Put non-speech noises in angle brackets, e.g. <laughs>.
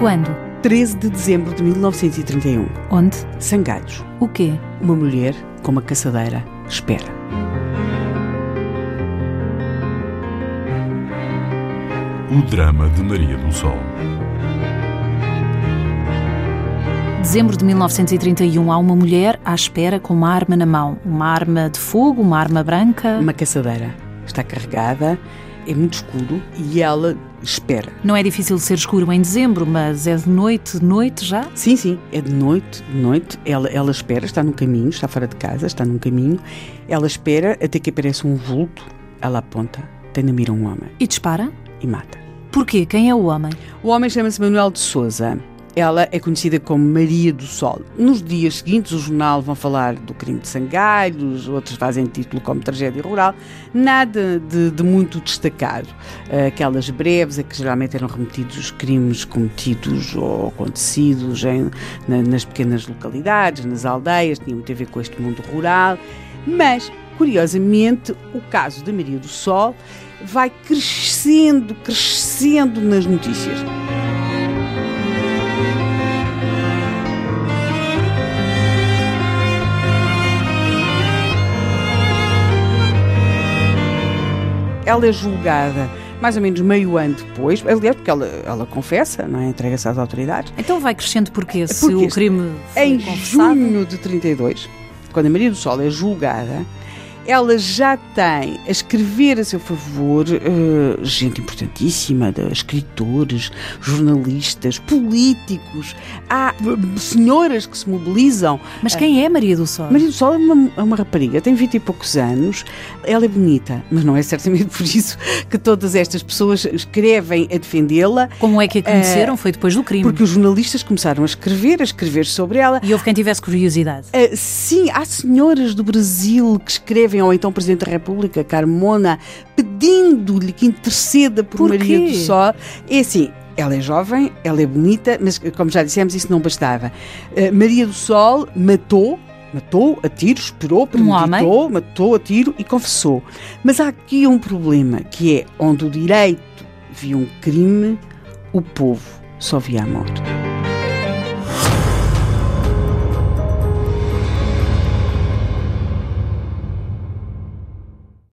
Quando? 13 de dezembro de 1931. Onde? Sangalhos. O quê? Uma mulher com uma caçadeira espera. O drama de Maria do Sol. Dezembro de 1931 há uma mulher à espera com uma arma na mão. Uma arma de fogo, uma arma branca. Uma caçadeira. Está carregada, é muito escuro e ela espera. Não é difícil ser escuro em dezembro, mas é de noite, de noite já? Sim, sim, é de noite, de noite. Ela, ela espera, está num caminho, está fora de casa, está num caminho. Ela espera até que apareça um vulto. Ela aponta, tem na mira um homem E dispara? e mata. Porquê? Quem é o homem? O homem chama-se Manuel de Souza. Ela é conhecida como Maria do Sol. Nos dias seguintes, o jornal vão falar do crime de Sangalhos, outros fazem título como tragédia rural. Nada de, de muito destacado. Aquelas breves a que geralmente eram remetidos os crimes cometidos ou acontecidos em- na- nas pequenas localidades, nas aldeias, tinha muito a ver com este mundo rural. Mas, curiosamente, o caso da Maria do Sol vai crescendo, crescendo nas notícias. Ela é julgada mais ou menos meio ano depois, aliás, porque ela, ela confessa, não é? Entrega-se às autoridades. Então vai crescendo porquê? Se Porque o crime foi Em confessado? junho de 32, quando a Maria do Sol é julgada, ela já tem a escrever a seu favor eh, gente importantíssima, de escritores, jornalistas, políticos. Há eh, senhoras que se mobilizam. Mas quem é Maria do Sol? Maria do Sol é uma, é uma rapariga, tem 20 e poucos anos, ela é bonita, mas não é certamente <laughs> por isso que todas estas pessoas escrevem a defendê-la, Como é que a conheceram? Foi depois do crime. porque os jornalistas começaram a escrever, a escrever sobre ela. E houve quem tivesse curiosidade. Ah, sim, há senhoras do Brasil que escrevem ao então Presidente da República, Carmona, pedindo-lhe que interceda por, Por Maria quê? do Sol. É assim, ela é jovem, ela é bonita, mas como já dissemos, isso não bastava. Ah, Maria do Sol matou. Matou a tiro, esperou, premeditou, matou a tiro e confessou. Mas há aqui um problema, que é onde o direito via um crime, o povo só via a morte.